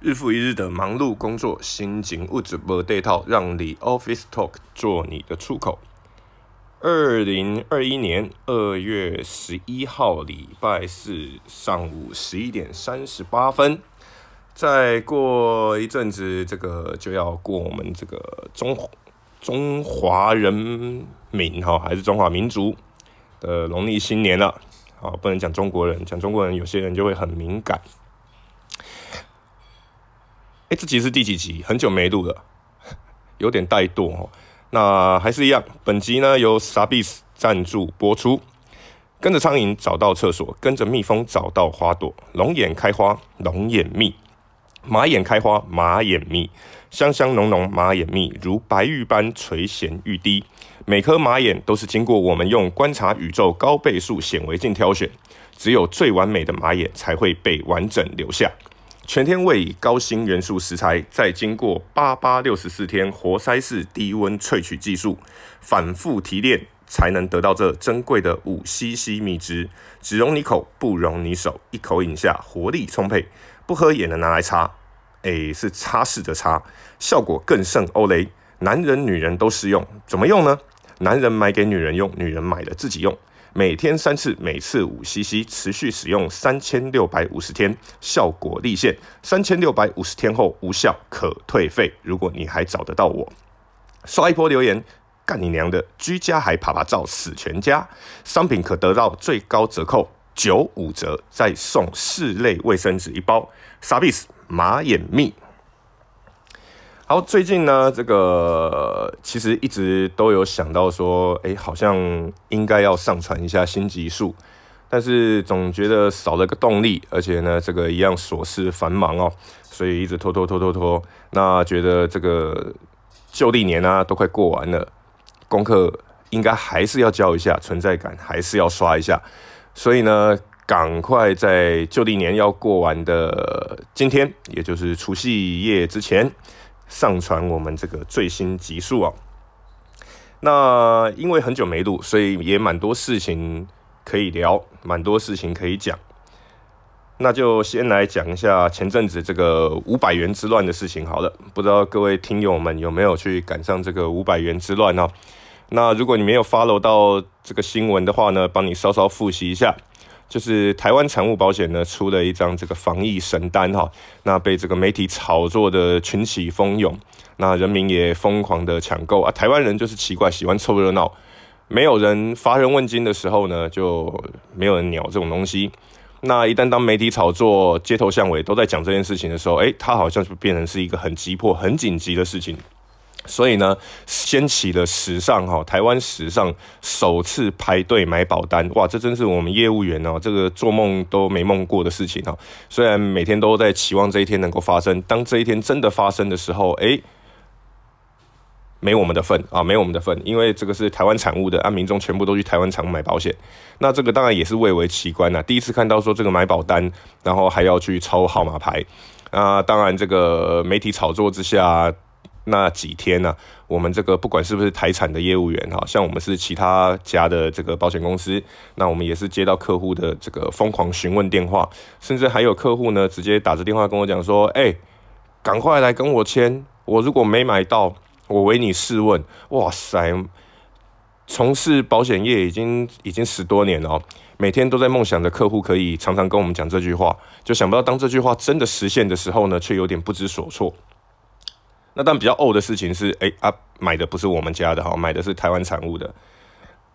日复一日的忙碌工作，心情物质不对套，让你 Office Talk 做你的出口。二零二一年二月十一号礼拜四上午十一点三十八分，再过一阵子，这个就要过我们这个中中华人民哈，还是中华民族的农历新年了。好，不能讲中国人，讲中国人有些人就会很敏感。哎，这集是第几集？很久没录了，有点怠惰哦。那还是一样，本集呢由 Savis 赞助播出。跟着苍蝇找到厕所，跟着蜜蜂找到花朵。龙眼开花，龙眼蜜；马眼开花，马眼蜜。香香浓浓马眼蜜，如白玉般垂涎欲滴。每颗马眼都是经过我们用观察宇宙高倍数显微镜挑选，只有最完美的马眼才会被完整留下。全天位以高锌元素食材，再经过八八六十四天活塞式低温萃取技术，反复提炼，才能得到这珍贵的五 CC 蜜汁。只溶你口，不溶你手，一口饮下，活力充沛。不喝也能拿来擦，诶，是擦拭的擦，效果更胜欧蕾。男人女人都适用，怎么用呢？男人买给女人用，女人买了自己用。每天三次，每次五 CC，持续使用三千六百五十天，效果立现。三千六百五十天后无效，可退费。如果你还找得到我，刷一波留言，干你娘的！居家还趴趴照死全家。商品可得到最高折扣九五折，再送四类卫生纸一包。Savis 马眼蜜。好，最近呢，这个其实一直都有想到说，哎、好像应该要上传一下新集数，但是总觉得少了个动力，而且呢，这个一样琐事繁忙哦，所以一直拖拖拖拖拖。那觉得这个旧历年啊，都快过完了，功课应该还是要交一下，存在感还是要刷一下，所以呢，赶快在旧历年要过完的今天，也就是除夕夜之前。上传我们这个最新集数啊，那因为很久没录，所以也蛮多事情可以聊，蛮多事情可以讲。那就先来讲一下前阵子这个五百元之乱的事情好了。不知道各位听友们有没有去赶上这个五百元之乱呢？那如果你没有 follow 到这个新闻的话呢，帮你稍稍复习一下。就是台湾产物保险呢出了一张这个防疫神单哈，那被这个媒体炒作的群起蜂拥，那人民也疯狂的抢购啊。台湾人就是奇怪，喜欢凑热闹，没有人乏人问津的时候呢，就没有人鸟这种东西。那一旦当媒体炒作，街头巷尾都在讲这件事情的时候，诶，它好像就变成是一个很急迫、很紧急的事情。所以呢，掀起了史上哈台湾史上首次排队买保单，哇，这真是我们业务员哦，这个做梦都没梦过的事情哈。虽然每天都在期望这一天能够发生，当这一天真的发生的时候，诶，没我们的份啊，没我们的份，因为这个是台湾产物的，按民众全部都去台湾厂买保险，那这个当然也是蔚为奇观呐。第一次看到说这个买保单，然后还要去抽号码牌，啊，当然这个媒体炒作之下。那几天呢、我们这个不管是不是台产的业务员哈，像我们是其他家的这个保险公司，那我们也是接到客户的这个疯狂询问电话，甚至还有客户呢直接打着电话跟我讲说，哎，赶快来跟我签，我如果没买到，我为你试问。哇塞，从事保险业已经已经十多年了，每天都在梦想着客户可以常常跟我们讲这句话，就想不到当这句话真的实现的时候呢，却有点不知所措。那但比较呕的事情是，哎、啊，买的不是我们家的哈，买的是台湾产物的。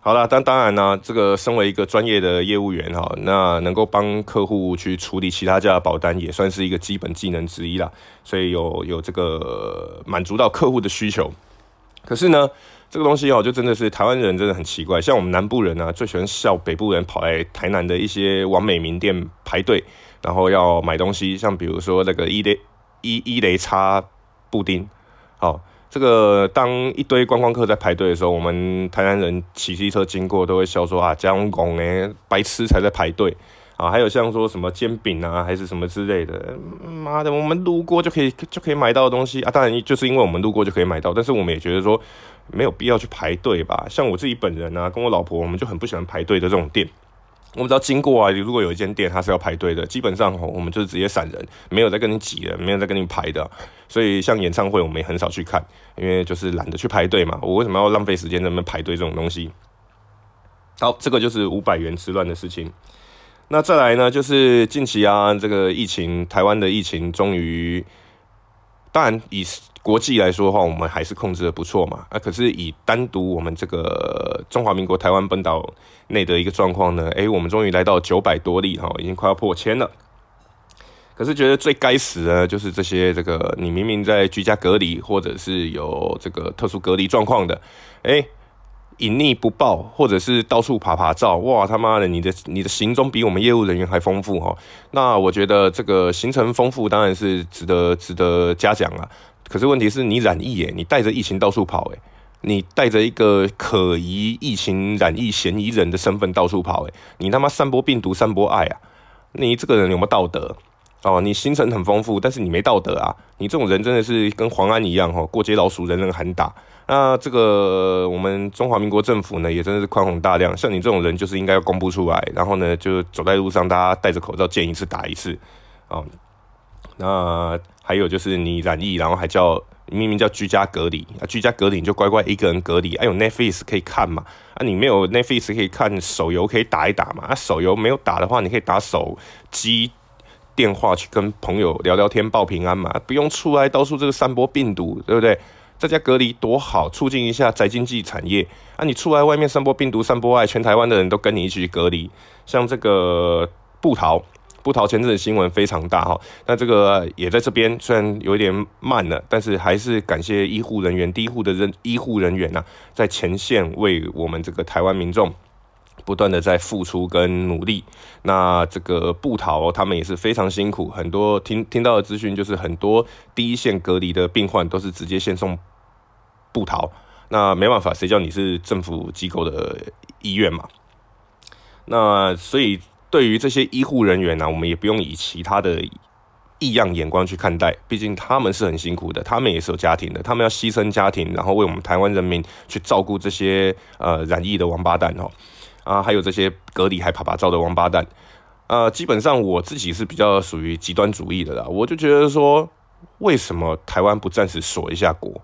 好了，但当然呢，这个身为一个专业的业务员哈，那能够帮客户去处理其他家的保单，也算是一个基本技能之一啦。所以有有这个满足到客户的需求。可是呢，这个东西哦，就真的是台湾人真的很奇怪，像我们南部人呢，最喜欢笑北部人跑来台南的一些完美名店排队，然后要买东西，像比如说那个伊雷伊伊雷叉布丁。好，这个当一堆观光客在排队的时候，我们台南人骑机车经过都会笑说啊，蒋公哎，白痴才在排队啊！还有像说什么煎饼啊，还是什么之类的，妈的，我们路过就可以就可以买到的东西啊！当然就是因为我们路过就可以买到，但是我们也觉得说没有必要去排队吧。像我自己本人啊，跟我老婆，我们就很不喜欢排队的这种店。我们只要经过啊，如果有一间店它是要排队的，基本上我们就是直接闪人，没有在跟你挤的，没有在跟你排的。所以像演唱会，我们也很少去看，因为就是懒得去排队嘛。我为什么要浪费时间在那边排队这种东西？好，这个就是五百元之乱的事情。那再来呢，就是近期啊，这个疫情，台湾的疫情终于，当然以国际来说的话，我们还是控制的不错嘛。啊，可是以单独我们这个中华民国台湾本岛内的一个状况呢，哎，我们终于来到九百多例哈，已经快要破千了。可是觉得最该死的，就是这些这个你明明在居家隔离，或者是有这个特殊隔离状况的，诶。隐匿不报，或者是到处爬爬照，哇他妈的，你的你的行踪比我们业务人员还丰富哈。那我觉得这个行程丰富当然是值得值得嘉奖啊。可是问题是你染疫耶，你带着疫情到处跑诶，你带着一个可疑疫情染疫嫌疑人的身份到处跑诶，你他妈散播病毒散播爱啊？你这个人有没有道德？哦，你行程很丰富，但是你没道德啊！你这种人真的是跟黄安一样哈，过街老鼠，人人喊打。那这个我们中华民国政府呢，也真的是宽宏大量。像你这种人，就是应该要公布出来，然后呢，就走在路上，大家戴着口罩，见一次打一次、哦。那还有就是你染疫，然后还叫明明叫居家隔离啊，居家隔离你就乖乖一个人隔离。哎、啊、有 Netflix 可以看嘛？啊，你没有 Netflix 可以看，手游可以打一打嘛？啊，手游没有打的话，你可以打手机电话去跟朋友聊聊天报平安嘛？不用出来到处这个散播病毒，对不对？在家隔离多好，促进一下宅经济产业啊！你出来外面散播病毒、散播爱，全台湾的人都跟你一起去隔离。像这个布桃，布桃前阵子新闻非常大哈，那这个也在这边，虽然有点慢了，但是还是感谢医护人员、第一护的人医护人员呐、在前线为我们这个台湾民众不断的在付出跟努力。那这个布桃他们也是非常辛苦，很多听听到的资讯就是很多第一线隔离的病患都是直接先送。不逃，那没办法，谁叫你是政府机构的医院嘛？那所以对于这些医护人员呢、我们也不用以其他的异样眼光去看待，毕竟他们是很辛苦的，他们也是有家庭的，他们要牺牲家庭，然后为我们台湾人民去照顾这些呃染疫的王八蛋哦，啊，还有这些隔离还趴趴走的王八蛋，呃，基本上我自己是比较属于极端主义的啦，我就觉得说，为什么台湾不暂时锁一下国？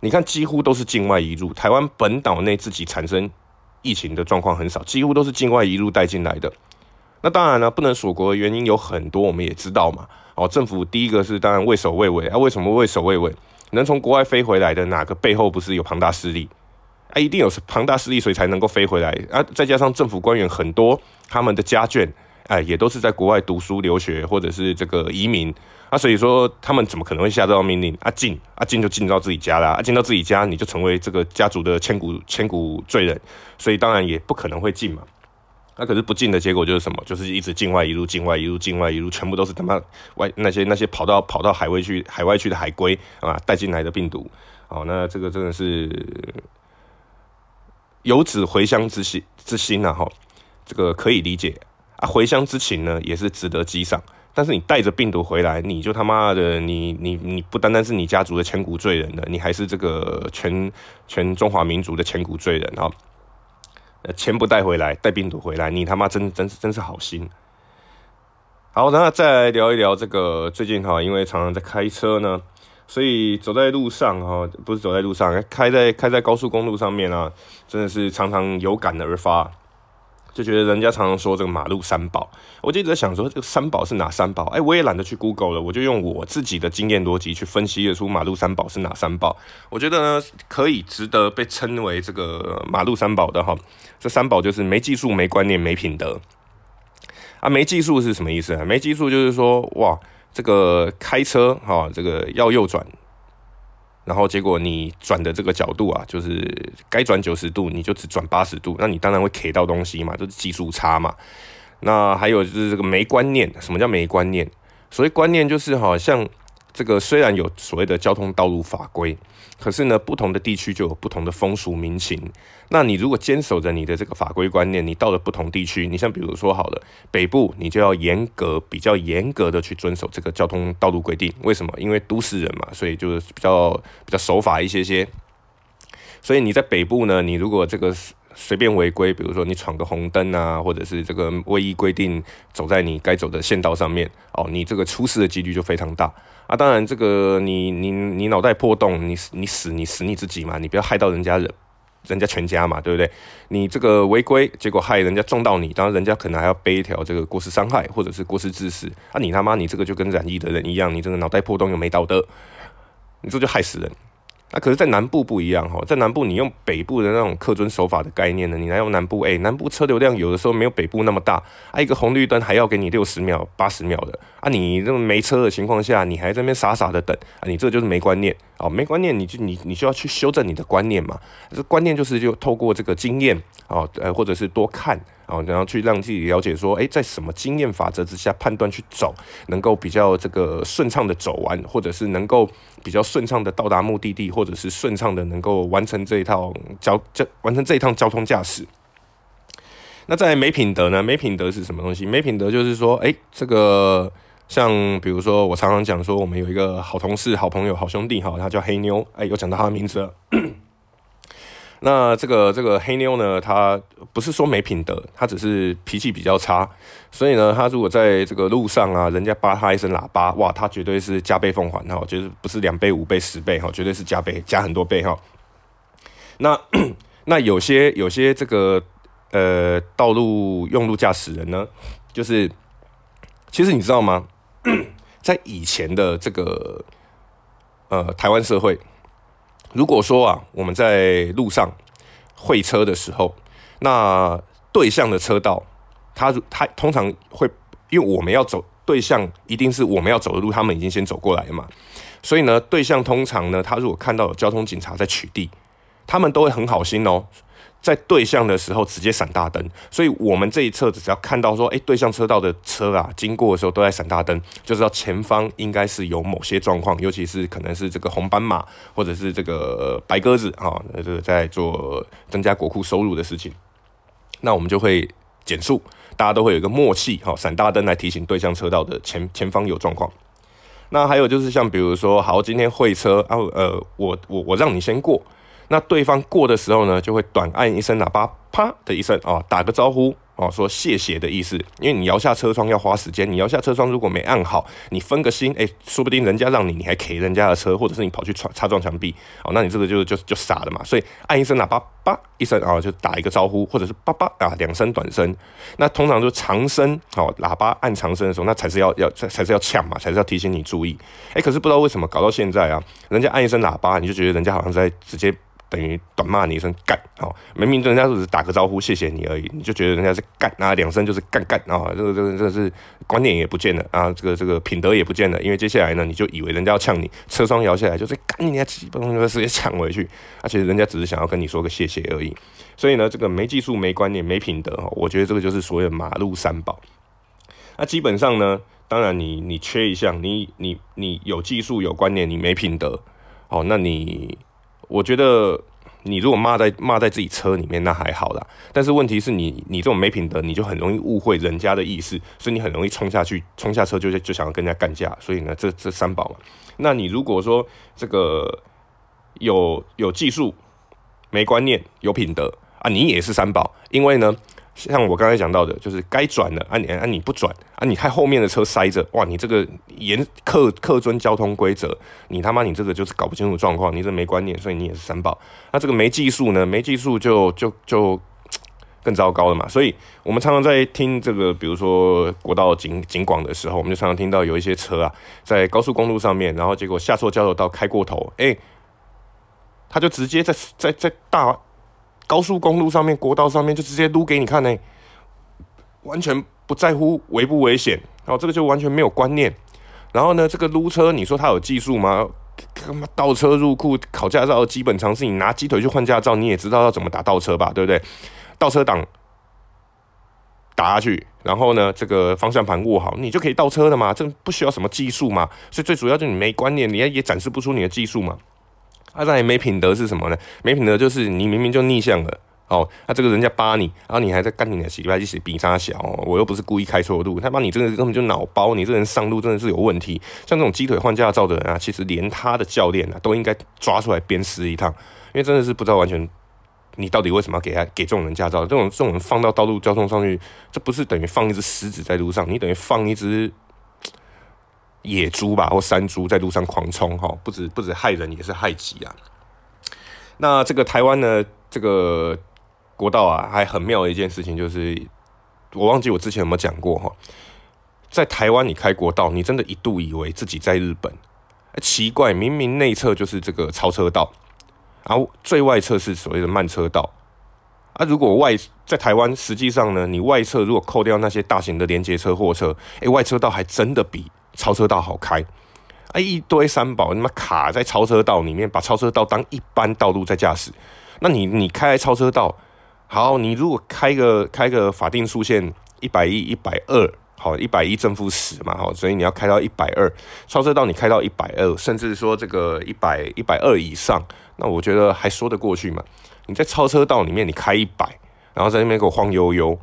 你看，几乎都是境外移入，台湾本岛内自己产生疫情的状况很少，几乎都是境外移入带进来的。那当然了，不能锁国的原因有很多，我们也知道嘛。哦，政府第一个是当然畏首畏尾啊，为什么畏首畏尾？能从国外飞回来的哪个背后不是有庞大势力？啊，一定有庞大势力，所以才能够飞回来啊。再加上政府官员很多，他们的家眷。哎，也都是在国外读书留学，或者是这个移民啊，所以说他们怎么可能会下这道命令？啊进啊进就进到自己家啦，啊进到自己家你就成为这个家族的千古千古罪人，所以当然也不可能会进嘛。那、可是不进的结果就是什么？就是一直境外一入，境外一入，境外一入，全部都是他妈外那些那些跑到跑到海外去海外去的海归啊带进来的病毒。哦，那这个真的是游子回乡之心之心呐，哈，这个可以理解。啊，回乡之情呢，也是值得激赏。但是你带着病毒回来，你就他妈的，你你你不单单是你家族的千古罪人了，你还是这个全全中华民族的千古罪人啊！钱不带回来，带病毒回来，你他妈真真是真是好心。好，那再来聊一聊这个最近哈，因为常常在开车呢，所以走在路上哈，不是走在路上，开在开在高速公路上面啊，真的是常常有感而发。就觉得人家常常说这个马路三宝，我就一直在想说这个三宝是哪三宝？哎，我也懒得去 Google 了，我就用我自己的经验逻辑去分析得出马路三宝是哪三宝。我觉得呢，可以值得被称为这个马路三宝的哈。这三宝就是没技术、没观念、没品德。啊，没技术是什么意思啊？没技术就是说，哇，这个开车哈，这个要右转。然后结果你转的这个角度啊，就是该转九十度，你就只转八十度，那你当然会 K 到东西嘛，就是技术差嘛。那还有就是这个没观念，什么叫没观念？所谓观念就是好像。这个虽然有所谓的交通道路法规，可是呢，不同的地区就有不同的风俗民情。那你如果坚守着你的这个法规观念，你到了不同地区，你像比如说好了，北部你就要严格、比较严格的去遵守这个交通道路规定。为什么？因为都市人嘛，所以就是比较比较守法一些些。所以你在北部呢，你如果这个随便违规，比如说你闯个红灯啊，或者是这个违规规定走在你该走的线道上面，哦，你这个出事的几率就非常大啊。当然，这个你你你脑袋破洞，你你死你死你自己嘛，你不要害到人家人，人家全家嘛，对不对？你这个违规，结果害人家撞到你，当然人家可能还要背一条这个过失伤害或者是过失致死啊。你他妈你这个就跟染疫的人一样，你这个脑袋破洞又没道德，你这就害死人。那、可是，在南部不一样哈，在南部你用北部的那种客遵守法的概念呢，你来用南部，哎、南部车流量有的时候没有北部那么大，啊，一个红绿灯还要给你六十秒、八十秒的，啊，你这么没车的情况下，你还在那边傻傻的等，啊，你这就是没观念，哦，没观念，你就你你就要去修正你的观念嘛，这观念就是就透过这个经验，哦，呃，或者是多看。哦，然后去让自己了解说，诶，在什么经验法则之下判断去走，能够比较这个顺畅的走完，或者是能够比较顺畅的到达目的地，或者是顺畅的能够完成这一套交交完成这一趟交通驾驶。那在没品德呢？没品德是什么东西？没品德就是说，诶，这个像比如说我常常讲说，我们有一个好同事、好朋友、好兄弟，哈，他叫黑妞，诶，有讲到他的名字了。那这个这个黑妞呢，她不是说没品德，她只是脾气比较差，所以呢，她如果在这个路上啊，人家叭她一声喇叭，哇，她绝对是加倍奉还哈，就是不是两倍、五倍、十倍哈，绝对是加倍加很多倍哈。那那有些有些这个呃道路用路驾驶人呢，就是其实你知道吗？在以前的这个呃台湾社会。如果说啊，我们在路上会车的时候，那对向的车道，他他通常会，因为我们要走对向，一定是我们要走的路，他们已经先走过来了嘛，所以呢，对向通常呢，他如果看到有交通警察在取缔，他们都会很好心哦。在对向的时候直接闪大灯，所以我们这一侧只要看到说，哎，对向车道的车啊经过的时候都在闪大灯，就知道前方应该是有某些状况，尤其是可能是这个红斑马或者是这个白鸽子啊，这个在做增加国库收入的事情，那我们就会减速，大家都会有一个默契，哈，闪大灯来提醒对向车道的前前方有状况。那还有就是像比如说，好，今天会车啊，呃，我我我让你先过。那对方过的时候呢，就会短按一声喇叭，啪的一声啊，打个招呼哦，说谢谢的意思。因为你摇下车窗要花时间，你摇下车窗如果没按好，你分个心，哎，说不定人家让你，你还 K 人家的车，或者是你跑去擦擦撞墙壁，哦，那你这个就就就傻了嘛。所以按一声喇叭，叭一声啊，就打一个招呼，或者是叭叭啊两声短声。那通常就长声哦，喇叭按长声的时候，那才是要要才才是要呛嘛，才是要提醒你注意。哎，可是不知道为什么搞到现在啊，人家按一声喇叭，你就觉得人家好像在直接。等于短骂你一声干，好，明明人家只是打个招呼，谢谢你而已，你就觉得人家是干啊，两声就是干干啊，这个这个这个是观念也不见了啊，这个这个品德也不见了，因为接下来呢，你就以为人家要呛你，车窗摇下来就是干你，基本上就直接抢回去，而且人家只是想要跟你说个谢谢而已，所以呢，这个没技术、没观念、没品德哦，我觉得这个就是所谓马路三宝。那基本上呢，当然你你缺一项，你你你有技术、有观念，你没品德，好，那你。我觉得你如果骂在骂在自己车里面，那还好啦。但是问题是你你这种没品德，你就很容易误会人家的意思，所以你很容易冲下去，冲下车就就想要跟人家干架。所以呢，这这三宝嘛。那你如果说这个有有技术、没观念、有品德啊，你也是三宝，因为呢。像我刚才讲到的，就是该转的啊你啊你不转啊，你看后面的车塞着，哇，你这个严恪恪遵交通规则，你他妈你这个就是搞不清楚状况，你这没观念，所以你也是三宝。那这个没技术呢？没技术就就就 更糟糕了嘛。所以我们常常在听这个，比如说国道警警广的时候，我们就常常听到有一些车啊，在高速公路上面，然后结果下错交流道开过头，哎、欸，他就直接在在在大。高速公路上面、国道上面就直接撸给你看呢，完全不在乎危不危险，然后这个就完全没有观念。然后呢，这个撸车，你说他有技术吗？他妈倒车入库，考驾照的基本常识，你拿鸡腿去换驾照，你也知道要怎么打倒车吧，对不对？倒车档打下去，然后呢，这个方向盘握好，你就可以倒车了嘛，这不需要什么技术嘛。所以最主要就是你没观念，你也也展示不出你的技术嘛。他再也没品德是什么呢？没品德就是你明明就逆向了，哦，那、这个人家扒你，然后你还在干你的洗白机洗比他小，我又不是故意开错路，他把你这个根本就脑包，你这人上路真的是有问题。像这种鸡腿换驾照的人啊，其实连他的教练啊都应该抓出来鞭尸一趟，因为真的是不知道完全你到底为什么要给他给这种人驾照？这种这种人放到道路交通上去，这不是等于放一只狮子在路上，你等于放一只野猪吧，或山猪在路上狂冲哈，不止不止害人，也是害己啊。那这个台湾呢，这个国道啊，还很妙的一件事情就是，我忘记我之前有没有讲过哈，在台湾你开国道，你真的一度以为自己在日本，奇怪，明明内侧就是这个超车道。然后最外侧是所谓的慢车道，啊，如果外在台湾，实际上呢，你外侧如果扣掉那些大型的连接车、货车，诶，外车道还真的比超车道好开，啊，一堆三宝，你妈卡在超车道里面，把超车道当一般道路在驾驶，那你你开超车道，好，你如果开个开个法定速限一百一、一百二。好，一百一正负十嘛，好，所以你要开到一百二，超车道你开到一百二，甚至说这个一百一百二以上，那我觉得还说得过去嘛。你在超车道里面你开一百，然后在那边给我晃悠悠，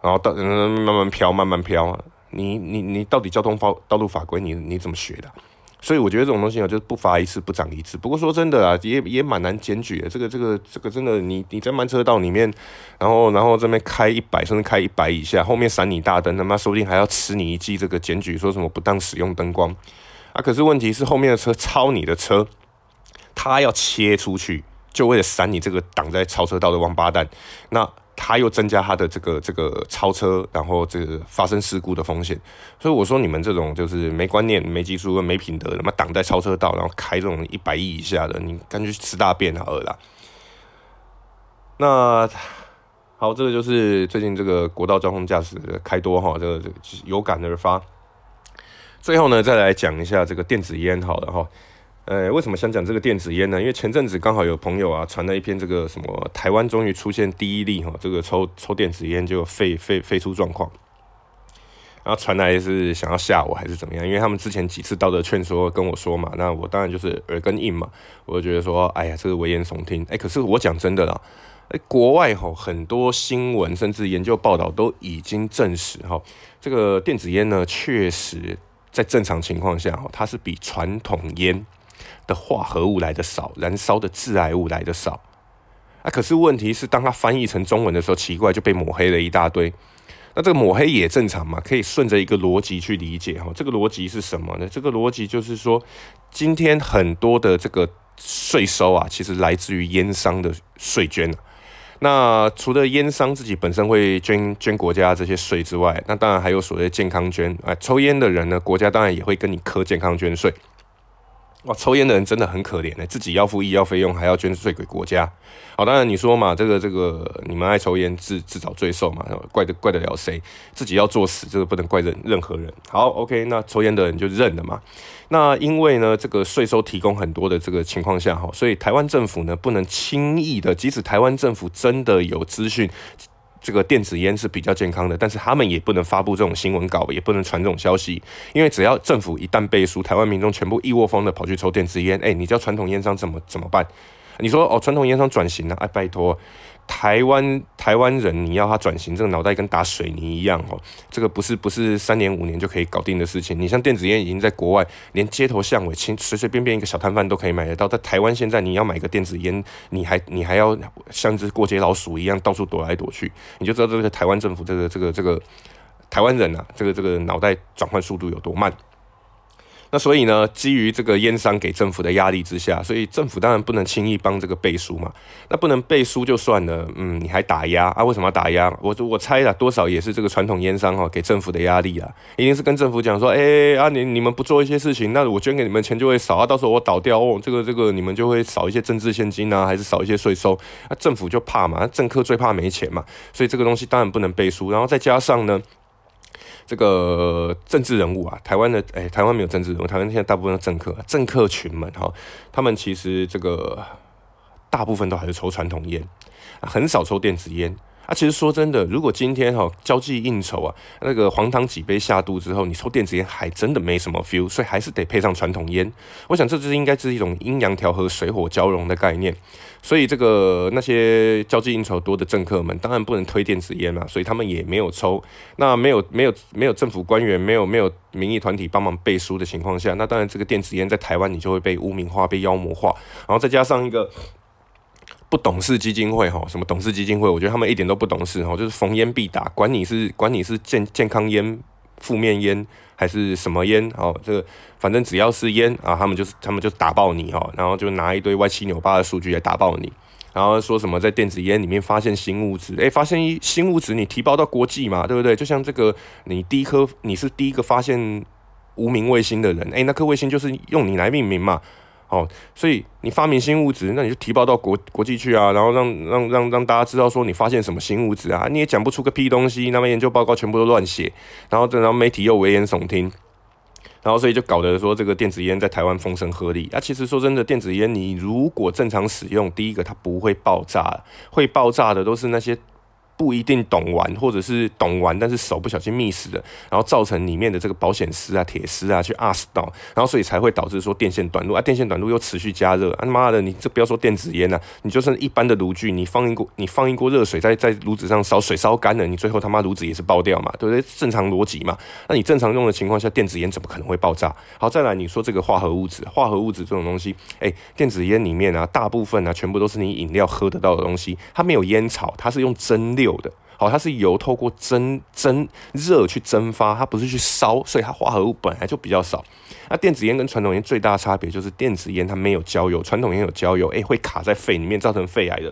然后到嗯慢慢飘慢慢飘，你你你到底交通法道路法规你你怎么学的？所以我觉得这种东西啊，就是不罚一次不长一智。不过说真的啊，也也蛮难检举的。这个这个这个真的，你你在慢车道里面，然后然后这边开一百甚至开一百以下，后面闪你大灯，他妈说不定还要吃你一记这个检举，说什么不当使用灯光啊？可是问题是后面的车超你的车，他要切出去，就为了闪你这个挡在超车道的王八蛋，那。他又增加他的这个这个超车，然后这个发生事故的风险，所以我说你们这种就是没观念、没技术没品德的，他妈挡在超车道，然后开这种一百亿以下的，你干脆吃大便好了。那好，这个就是最近这个国道交通驾驶开多哈，这个有感而发。最后呢，再来讲一下这个电子烟，好了哈。呃，为什么想讲这个电子烟呢？因为前阵子刚好有朋友啊传了一篇这个什么台湾终于出现第一例哈，这个抽抽电子烟就肺肺肺出状况，然后传来是想要吓我还是怎么样？因为他们之前几次道德劝说跟我说嘛，那我当然就是耳根硬嘛，我就觉得说，哎呀，这个危言耸听。哎，可是我讲真的啦，哎，国外哈很多新闻甚至研究报道都已经证实哈，这个电子烟呢确实在正常情况下哈，它是比传统烟的化合物来的少，燃烧的致癌物来的少，啊，可是问题是，当它翻译成中文的时候，奇怪就被抹黑了一大堆。那这个抹黑也正常嘛，可以顺着一个逻辑去理解哈。这个逻辑是什么呢？这个逻辑就是说，今天很多的这个税收啊，其实来自于烟商的税捐。那除了烟商自己本身会捐捐国家这些税之外，那当然还有所谓健康捐。啊，抽烟的人呢，国家当然也会跟你磕健康捐税。哇，抽烟的人真的很可怜呢，自己要付医药费用，还要捐税给国家。好，当然你说嘛，这个这个，你们爱抽烟自自找罪受嘛，怪得怪得了谁？自己要作死，这个不能怪任任何人。好，OK，那抽烟的人就认了嘛。那因为呢，这个税收提供很多的这个情况下哈，所以台湾政府呢不能轻易的，即使台湾政府真的有资讯。这个电子烟是比较健康的，但是他们也不能发布这种新闻稿，也不能传这种消息，因为只要政府一旦背书，台湾民众全部一窝蜂的跑去抽电子烟，哎，你知道传统烟商怎么怎么办？你说哦，传统烟商转型了，哎，拜托。台湾台湾人，你要他转型，这个脑袋跟打水泥一样哦。这个不是不是三年五年就可以搞定的事情。你像电子烟已经在国外，连街头巷尾，随随便便一个小摊贩都可以买得到。在台湾现在，你要买个电子烟，你还你还要像只过街老鼠一样到处躲来躲去，你就知道这个台湾政府这个这个这个台湾人啊，这个这个脑袋转换速度有多慢。那所以呢，基于这个烟商给政府的压力之下，所以政府当然不能轻易帮这个背书嘛。那不能背书就算了，嗯，你还打压啊？为什么要打压？我我猜了，多少也是这个传统烟商哈给政府的压力啊，一定是跟政府讲说，哎、啊，你你们不做一些事情，那我捐给你们钱就会少啊，到时候我倒掉哦，这个这个你们就会少一些政治现金啊，还是少一些税收？那政府就怕嘛，政客最怕没钱嘛，所以这个东西当然不能背书。然后再加上呢。这个政治人物啊，台湾的哎，台湾没有政治人物，台湾现在大部分的政客，政客群们哈，他们其实这个大部分都还是抽传统烟，很少抽电子烟。啊，其实说真的，如果今天哈交际应酬啊，那个黄汤几杯下肚之后，你抽电子烟还真的没什么 feel，所以还是得配上传统烟。我想这就是应该是一种阴阳调和、水火交融的概念。所以这个那些交际应酬多的政客们，当然不能推电子烟嘛，所以他们也没有抽。那没有没有没有政府官员，没有没有民意团体帮忙背书的情况下，那当然这个电子烟在台湾你就会被污名化、被妖魔化，然后再加上一个。不懂事基金会哈，什么懂事基金会，我觉得他们一点都不懂事哈，就是逢烟必打，管你是管你是健健康烟、负面烟还是什么烟哦，这个反正只要是烟啊，他们就是他们就打爆你哈，然后就拿一堆歪七扭八的数据来打爆你。然后说什么在电子烟里面发现新物质？诶，发现一新物质，你提报到国际嘛，对不对？就像这个，你第一颗你是第一个发现无名卫星的人，诶，那颗卫星就是用你来命名嘛，哦，所以你发明新物质，那你就提报到国国际去啊，然后让让让让大家知道说你发现什么新物质啊，你也讲不出个屁东西，那么研究报告全部都乱写，然后然后媒体又危言耸听。然后，所以就搞得说这个电子烟在台湾风声鹤唳。啊，其实说真的，电子烟你如果正常使用，第一个它不会爆炸，会爆炸的都是那些。不一定懂玩，或者是懂玩，但是手不小心密死的，然后造成里面的这个保险丝啊、铁丝啊去压死到，然后所以才会导致说电线短路啊，电线短路又持续加热，啊妈的，你这不要说电子烟呐、啊，你就算一般的炉具，你放一锅，你放一锅热水在在炉子上烧，水烧干了，你最后他妈炉子也是爆掉嘛，对不对？正常逻辑嘛，那你正常用的情况下，电子烟怎么可能会爆炸？好，再来你说这个化合物质，化合物质这种东西，哎，电子烟里面啊，大部分啊，全部都是你饮料喝得到的东西，它没有烟草，它是用蒸馏有的。好，它是油透过蒸蒸热去蒸发，它不是去烧，所以它化合物本来就比较少。那电子烟跟传统烟最大的差别就是电子烟它没有焦油，传统烟有焦油，诶、会卡在肺里面造成肺癌的，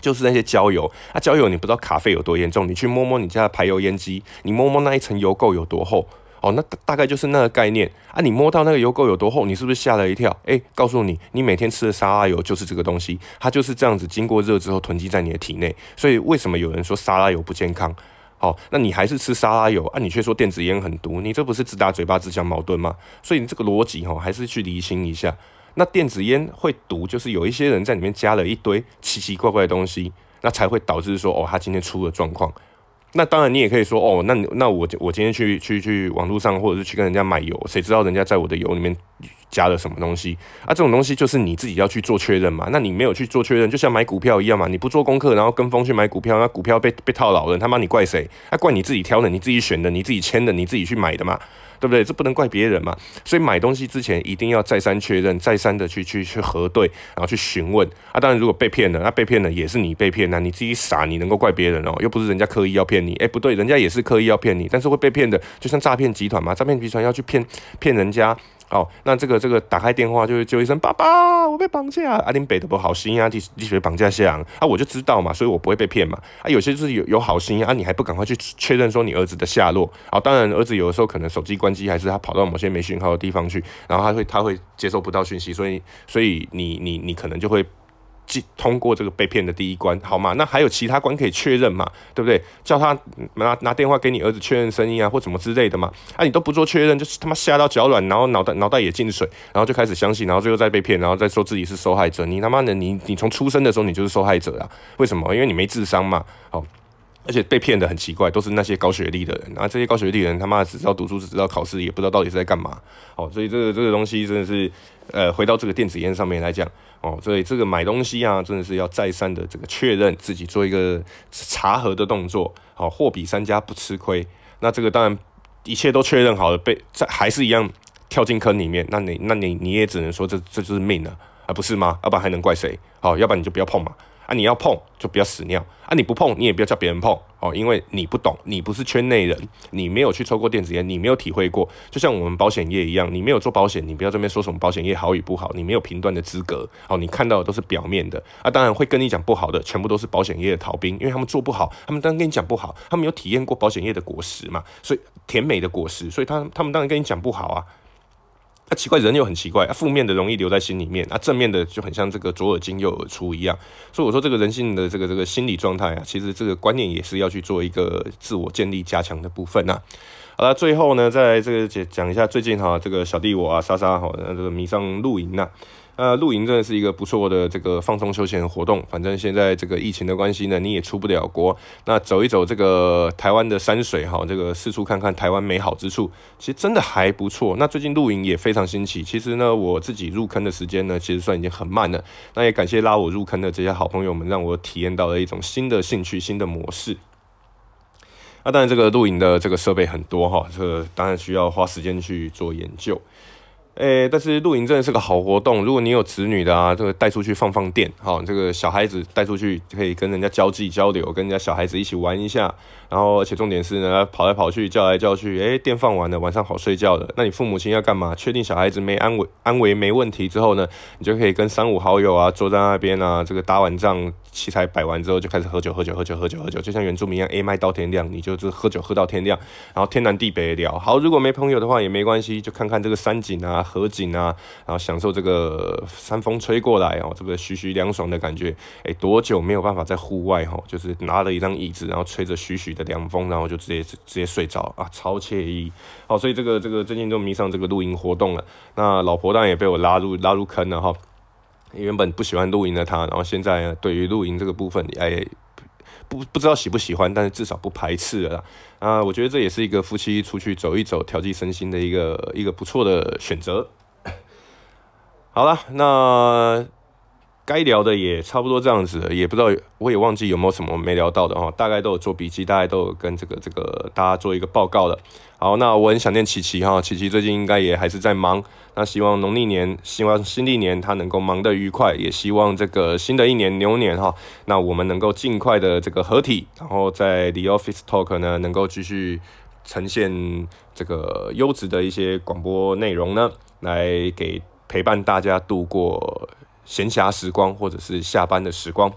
就是那些焦油。那，焦油你不知道卡肺有多严重，你去摸摸你家的排油烟机，你摸摸那一层油垢有多厚。哦，那大概就是那个概念啊！你摸到那个油垢有多厚，你是不是吓了一跳？诶，告诉你，你每天吃的沙拉油就是这个东西，它就是这样子经过热之后囤积在你的体内。所以为什么有人说沙拉油不健康？好，那你还是吃沙拉油啊？你却说电子烟很毒，你这不是自打嘴巴自相矛盾吗？所以你这个逻辑哈，还是去厘清一下。那电子烟会毒，就是有一些人在里面加了一堆奇奇怪怪的东西，那才会导致说哦，他今天出了状况。那当然，你也可以说哦，那那我我今天去去去网络上，或者是去跟人家买油，谁知道人家在我的油里面加了什么东西啊？这种东西就是你自己要去做确认嘛。那你没有去做确认，就像买股票一样嘛，你不做功课，然后跟风去买股票，那股票被被套牢了，他妈你怪谁？那、啊、怪你自己挑的，你自己选的，你自己签的，你自己去买的嘛。对不对？这不能怪别人嘛。所以买东西之前一定要再三确认，再三的去去去核对，然后去询问啊。当然，如果被骗了，那被骗了也是你被骗，啊你自己傻，你能够怪别人哦？又不是人家刻意要骗你。哎，不对，人家也是刻意要骗你，但是会被骗的，就像诈骗集团嘛，诈骗集团要去骗骗人家。哦，那这个这个打开电话就会叫一声爸爸，我被绑架。阿林北的不好心啊，你你学绑架下啊，我就知道嘛，所以我不会被骗嘛。啊，有些就是有有好心啊，你还不赶快去确认说你儿子的下落。啊，当然儿子有的时候可能手机关机，还是他跑到某些没讯号的地方去，然后他会他会接收不到讯息，所以所以你你你可能就会。通过这个被骗的第一关，好吗？那还有其他关可以确认嘛？对不对？叫他拿拿电话给你儿子确认声音啊，或什么之类的嘛？啊，你都不做确认，就是他妈吓到脚软，然后脑袋脑袋也进水，然后就开始相信，然后最后再被骗，然后再说自己是受害者。你他妈的，你你从出生的时候你就是受害者啊？为什么？因为你没智商嘛。好，而且被骗的很奇怪，都是那些高学历的人，然后这些高学历的人他妈只知道读书，只知道考试，也不知道到底是在干嘛。好，所以这个这个东西真的是，呃，回到这个电子烟上面来讲。哦，所以这个买东西啊，真的是要再三的这个确认自己做一个查核的动作。好，货比三家不吃亏。那这个当然一切都确认好了，被在还是一样跳进坑里面，那你那你你也只能说这这就是命了，而不是吗？要不然还能怪谁？好，要不然你就不要碰嘛。啊，你要碰就不要屎尿啊！你不碰，你也不要叫别人碰哦，因为你不懂，你不是圈内人，你没有去抽过电子烟，你没有体会过。就像我们保险业一样，你没有做保险，你不要这边说什么保险业好与不好，你没有评断的资格哦。你看到的都是表面的啊，当然会跟你讲不好的，全部都是保险业的逃兵，因为他们做不好，他们当然跟你讲不好，他们有体验过保险业的果实嘛，所以甜美的果实，所以他他们当然跟你讲不好啊。啊，奇怪，人又很奇怪，啊，负面的容易留在心里面，啊，正面的就很像这个左耳进右耳出一样。所以我说，这个人性的这个这个心理状态啊，其实这个观念也是要去做一个自我建立加强的部分呐，好了，最后呢，在这个讲讲一下最近哈，这个小弟我啊，莎莎哈，这个迷上露营呐。呃，露营真的是一个不错的这个放松休闲活动。反正现在这个疫情的关系呢，你也出不了国，那走一走这个台湾的山水哈，这个四处看看台湾美好之处，其实真的还不错。那最近露营也非常新奇。其实呢，我自己入坑的时间呢，其实算已经很慢了。那也感谢拉我入坑的这些好朋友们，让我体验到了一种新的兴趣、新的模式。那当然，这个露营的这个设备很多哈，这个当然需要花时间去做研究。诶、但是露营真的是个好活动。如果你有子女的啊，这个带出去放放电，好，这个小孩子带出去可以跟人家交际交流，跟人家小孩子一起玩一下。然后，而且重点是呢，跑来跑去，叫来叫去，诶、电放完了，晚上好睡觉了。那你父母亲要干嘛？确定小孩子没安危，安危没问题之后呢，你就可以跟三五好友啊，坐在那边啊，这个打完仗，器材摆完之后，就开始喝酒，喝酒，喝酒，喝酒，喝酒，就像原住民一样，，A，麦到天亮，你就是喝酒喝到天亮，然后天南地北聊。好，如果没朋友的话也没关系，就看看这个山景啊。河景啊，然后享受这个山风吹过来哦，这个徐徐凉爽的感觉。哎，多久没有办法在户外哈，就是拿了一张椅子，然后吹着徐徐的凉风，然后就直接直接睡着啊，超惬意。好，所以这个这个最近都迷上这个露营活动了。那老婆当然也被我拉入拉入坑了哈。原本不喜欢露营的她，然后现在对于露营这个部分，哎，不不知道喜不喜欢，但是至少不排斥了。啊，我觉得这也是一个夫妻出去走一走、调剂身心的一个一个不错的选择。好了，那该聊的也差不多这样子，也不知道我也忘记有没有什么没聊到的哈，大概都有做笔记，大概都有跟这个这个大家做一个报告了。好，那我很想念琪琪哈，琪琪最近应该也还是在忙。那希望农历年，希望新历年他能够忙得愉快，也希望这个新的一年牛年哈，那我们能够尽快的这个合体，然后在 The Office Talk 呢能够继续呈现这个优质的一些广播内容呢，来给陪伴大家度过闲暇时光或者是下班的时光。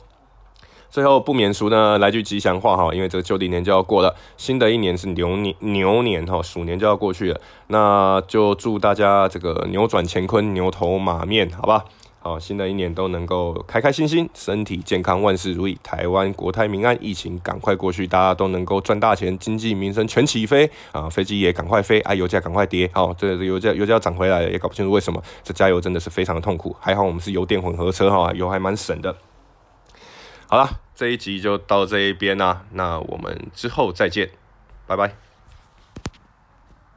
最后不免俗呢，来句吉祥话哈，因为这个旧历年就要过了，新的一年是牛年，牛年哈，鼠年就要过去了，那就祝大家这个扭转乾坤，牛头马面，好吧？好，新的一年都能够开开心心，身体健康，万事如意，台湾国泰民安，疫情赶快过去，大家都能够赚大钱，经济民生全起飞啊，飞机也赶快飞，啊，油价赶快跌，好，这个油价油价涨回来了，也搞不清楚为什么，这加油真的是非常的痛苦，还好我们是油电混合车哈，油还蛮省的。好了，这一集就到这一边啦，那我们之后再见，拜拜。